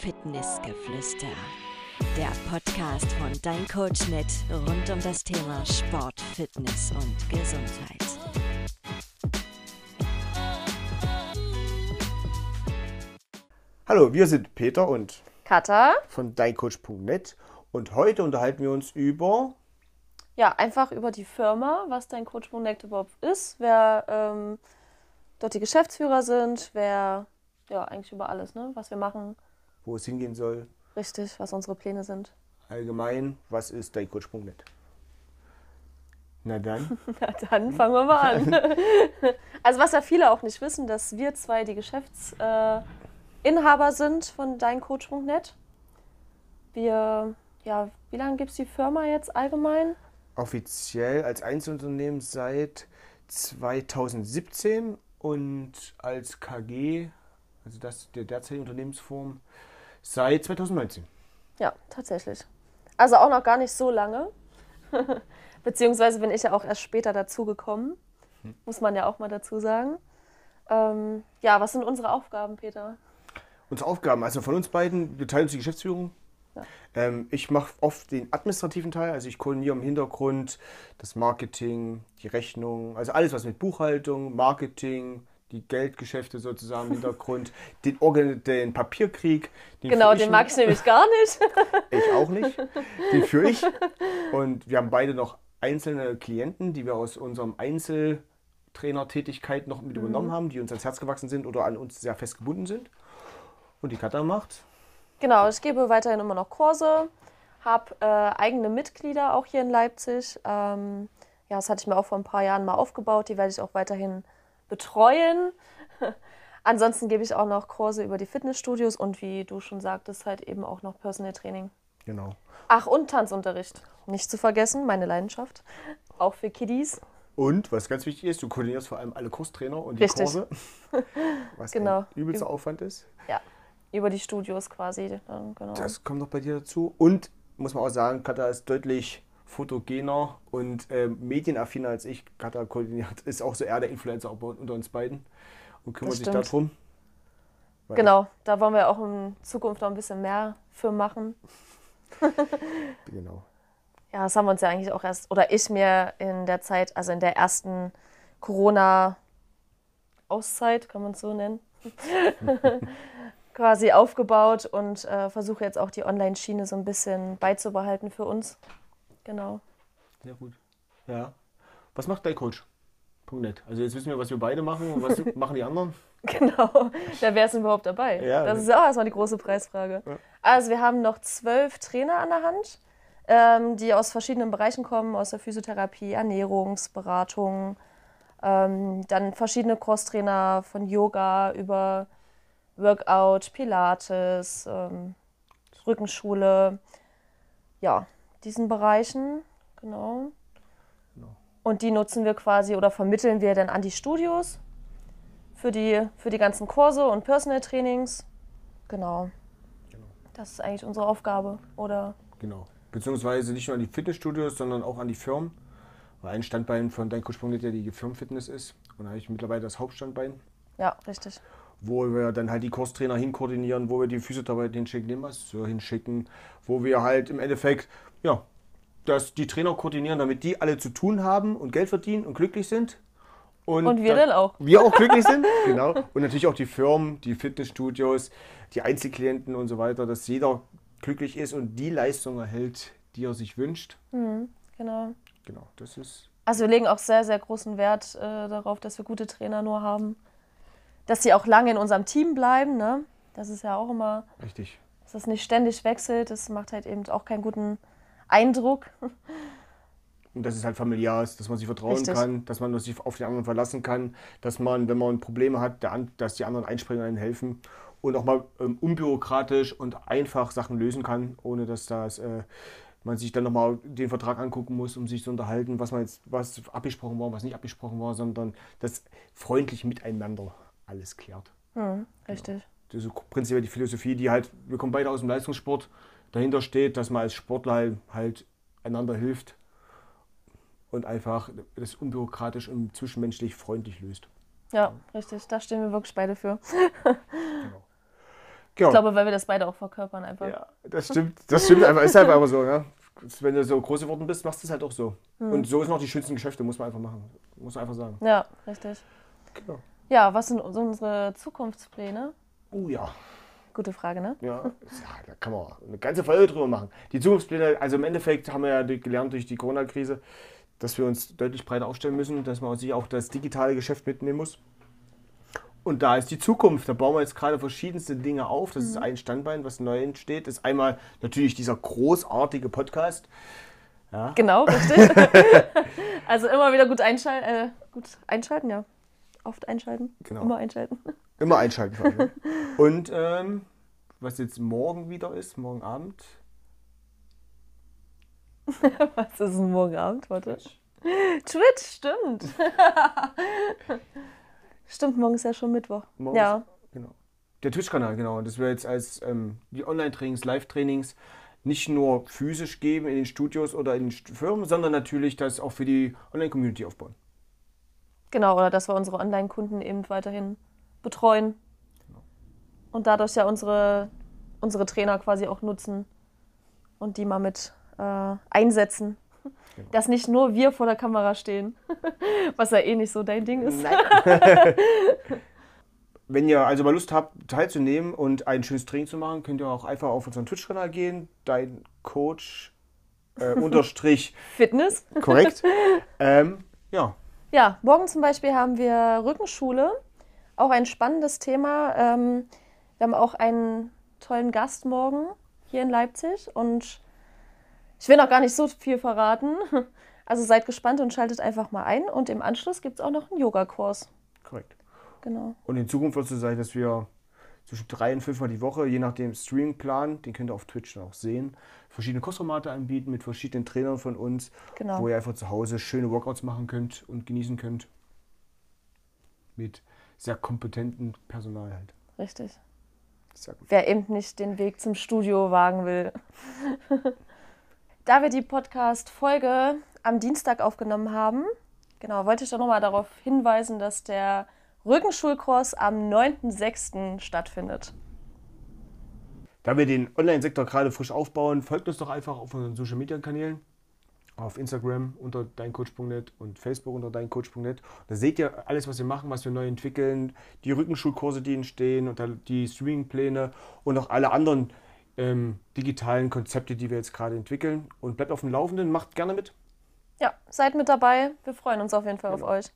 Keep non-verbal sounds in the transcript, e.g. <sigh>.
Fitnessgeflüster. Der Podcast von Dein Coachnet rund um das Thema Sport, Fitness und Gesundheit. Hallo, wir sind Peter und Kata. von deincoach.net und heute unterhalten wir uns über Ja, einfach über die Firma, was dein Coach Connect überhaupt ist, wer ähm, dort die Geschäftsführer sind, wer, ja, eigentlich über alles, ne? Was wir machen, wo es hingehen soll, richtig, was unsere Pläne sind. allgemein, was ist deincoach.net. Na dann, <laughs> Na, dann fangen wir mal an. <laughs> also, was ja viele auch nicht wissen, dass wir zwei die Geschäftsinhaber äh, sind von deincoach.net. Wir, ja, wie lange gibt es die Firma jetzt allgemein? offiziell als Einzelunternehmen seit 2017 und als KG, also das der derzeitige Unternehmensform, seit 2019. Ja, tatsächlich. Also auch noch gar nicht so lange. <laughs> Beziehungsweise bin ich ja auch erst später dazugekommen. Muss man ja auch mal dazu sagen. Ähm, ja, was sind unsere Aufgaben, Peter? Unsere Aufgaben, also von uns beiden, wir teilen uns die Geschäftsführung. Ja. Ähm, ich mache oft den administrativen Teil, also ich koordiniere im Hintergrund das Marketing, die Rechnung, also alles, was mit Buchhaltung, Marketing, die Geldgeschäfte sozusagen im Hintergrund, den, Organ den Papierkrieg. Den Genau, den mag ich nämlich gar nicht. <laughs> Ich auch nicht. Den führe ich. Und wir haben beide noch einzelne Klienten, die wir aus unserem Einzeltrainertätigkeit noch mit Mhm. übernommen haben, die uns ans Herz gewachsen sind oder an uns sehr fest gebunden sind. Und die Katha macht. genau, ich gebe weiterhin immer noch Kurse, habe äh, eigene Mitglieder auch hier in Leipzig. Ähm, ja, das hatte ich mir auch vor ein paar Jahren mal aufgebaut. Die werde ich auch weiterhin betreuen. <laughs> Ansonsten gebe ich auch noch Kurse über die Fitnessstudios und wie du schon sagtest, halt eben auch noch Personal Training. Genau. Ach, und Tanzunterricht. Nicht zu vergessen, meine Leidenschaft. Auch für Kiddies. Und was ganz wichtig ist, du koordinierst vor allem alle Kurstrainer und die Richtig. Kurse. <laughs> Was Genau. ein übelster Aufwand ist. Ja, über die Studios quasi. Dann, genau. Das kommt noch bei dir dazu. Und muss man auch sagen, Katha ist deutlich fotogener und ähm, medienaffiner als ich. Katha koordiniert, <laughs> ist auch so eher der Influencer unter uns beiden und kümmert sich darum. Genau, da wollen wir auch in Zukunft noch ein bisschen mehr für machen. <laughs> Genau. Ja, das haben wir uns ja eigentlich auch erst, oder ich mir in der Zeit, also in der ersten Corona-Auszeit, kann man es so nennen, <laughs> quasi aufgebaut und äh, versuche jetzt auch die Online-Schiene so ein bisschen beizubehalten für uns. Genau. Sehr gut. Ja. Was macht dein Coach? Punkt net. Also jetzt wissen wir, was wir beide machen und was <laughs> machen die anderen. Genau. Wer ist denn überhaupt dabei? Ja. Das ist ja auch erstmal die große Preisfrage. Ja. Also wir haben noch zwölf Trainer an der Hand, ähm, die aus verschiedenen Bereichen kommen, aus der Physiotherapie, Ernährungsberatung, ähm, dann verschiedene Crosstrainer von Yoga über Workout, Pilates, ähm, Rückenschule, ja, diesen Bereichen, genau. Genau. Und die nutzen wir quasi oder vermitteln wir dann an die Studios für die, für die ganzen Kurse und Personal Trainings. Genau. Genau. Das ist eigentlich unsere Aufgabe. Oder Genau. Beziehungsweise nicht nur an die Fitnessstudios, sondern auch an die Firmen. Weil ein Standbein von dein Coach.net ja die Firmenfitness ist. Und da habe ich mittlerweile das Hauptstandbein, ja, richtig. wo wir dann halt die Kurstrainer hinkoordinieren, wo wir die Physiotherapeuten hinschicken, den Masseur hinschicken, wo wir halt im Endeffekt, ja, dass die Trainer koordinieren, damit die alle zu tun haben und Geld verdienen und glücklich sind. Und wir dann auch. Wir auch glücklich sind, <laughs> genau. Und natürlich auch die Firmen, die Fitnessstudios, die Einzelklienten und so weiter, dass jeder glücklich ist und die Leistung erhält, die er sich wünscht. Genau. Genau, das ist Also wir legen auch sehr, sehr großen Wert äh, darauf, dass wir gute Trainer nur haben. Dass sie auch lange in unserem Team bleiben. Ne? Das ist ja auch immer, richtig. dass das nicht ständig wechselt. Das macht halt eben auch keinen guten Eindruck. Und dass es halt familiar ist, dass man sich vertrauen Richtig. kann, dass man sich auf den anderen verlassen kann, dass man, wenn man Probleme hat, dass die anderen einspringen und einen helfen und auch mal ähm, unbürokratisch und einfach Sachen lösen kann, ohne dass das, äh, man sich dann nochmal den Vertrag angucken muss, um sich zu unterhalten, was man jetzt, was abgesprochen war, was nicht abgesprochen war, sondern das freundlich miteinander alles klärt. Hm, richtig. Das ist prinzipiell die Philosophie, die halt, wir kommen beide aus dem Leistungssport, dahinter steht, dass man als Sportler halt, einander hilft und einfach das unbürokratisch und zwischenmenschlich freundlich löst. Ja, richtig. Da stehen wir wirklich beide für. Genau. Ich glaube, weil wir das beide auch verkörpern einfach. Ja, das stimmt. Das stimmt einfach. Ist halt einfach so, ne? Wenn du so groß geworden bist, machst du es halt auch so. Hm. Und so sind auch die schönsten Geschäfte, muss man einfach machen. Muss man einfach sagen. Ja, richtig. Genau. Ja, was sind unsere Zukunftspläne? Oh ja. Gute Frage, ne? <laughs> Ja, da kann man eine ganze Folge drüber machen. Die Zukunftspläne, also im Endeffekt haben wir ja gelernt durch die Corona-Krise, dass wir uns deutlich breiter aufstellen müssen, dass man sich auch das digitale Geschäft mitnehmen muss. Und da ist die Zukunft. Da bauen wir jetzt gerade verschiedenste Dinge auf. Das ist ein Standbein, was neu entsteht. Das ist einmal natürlich dieser großartige Podcast. Ja. Genau, richtig. <laughs> <laughs> also immer wieder gut, einschal äh, gut einschalten, ja. Oft einschalten. Genau. Immer einschalten. <laughs> Immer einschalten. <laughs> Und ähm, was jetzt morgen wieder ist, morgen Abend. <laughs> Was ist denn morgen Abend? Warte. Twitch, stimmt. stimmt, morgen ist ja schon Mittwoch. Morgen ja. ist- Genau. Der Twitch-Kanal, genau. Das wir jetzt als ähm, die Online-Trainings, Live-Trainings nicht nur physisch geben in den Studios oder in den Firmen, sondern natürlich das auch für die Online-Community aufbauen. Genau, oder dass wir unsere Online-Kunden eben weiterhin betreuen. Und dadurch ja unsere, unsere Trainer quasi auch nutzen und die mal mit äh, einsetzen. Dass nicht nur wir vor der Kamera stehen, <laughs> was ja eh nicht so dein Ding ist. <laughs> Wenn ihr also mal Lust habt, teilzunehmen und ein schönes Training zu machen, könnt ihr auch einfach auf unseren Twitch-Kanal gehen. Dein Coach äh, <laughs> unterstrich Fitness. korrekt. ähm, ja, Ja, morgen zum Beispiel haben wir Rückenschule. Auch ein spannendes Thema. Ähm, wir haben auch einen tollen Gast morgen hier in Leipzig und ich will noch gar nicht so viel verraten. <laughs> Also seid gespannt und schaltet einfach mal ein. Und im Anschluss gibt es auch noch einen Yogakurs. korrekt. Genau. Und in Zukunft wird es so sein, dass wir zwischen drei und fünfmal die Woche, je nach dem Streamingplan, den könnt ihr auf Twitch dann auch sehen, verschiedene Kursformate anbieten mit verschiedenen Trainern von uns, Genau. wo ihr einfach zu Hause schöne Workouts machen könnt und genießen könnt. Mit sehr kompetentem Personal halt. Richtig. Sehr gut. Wer eben nicht den Weg zum Studio wagen will. <laughs> da wir die Podcast-Folge am Dienstag aufgenommen haben, genau, wollte ich doch nochmal darauf hinweisen, dass der Rückenschulkurs am 9.6. stattfindet. Da wir den Online-Sektor gerade frisch aufbauen, folgt uns doch einfach auf unseren Social-Media-Kanälen. Auf Instagram unter deincoach.net und Facebook unter deincoach.net. Da seht ihr alles, was wir machen, was wir neu entwickeln, die Rückenschulkurse, die entstehen und die Streaming-Pläne und auch alle anderen ähm, digitalen Konzepte, die wir jetzt gerade entwickeln. Und bleibt auf dem Laufenden, macht gerne mit. Ja, seid mit dabei. Wir freuen uns auf jeden Fall auf euch.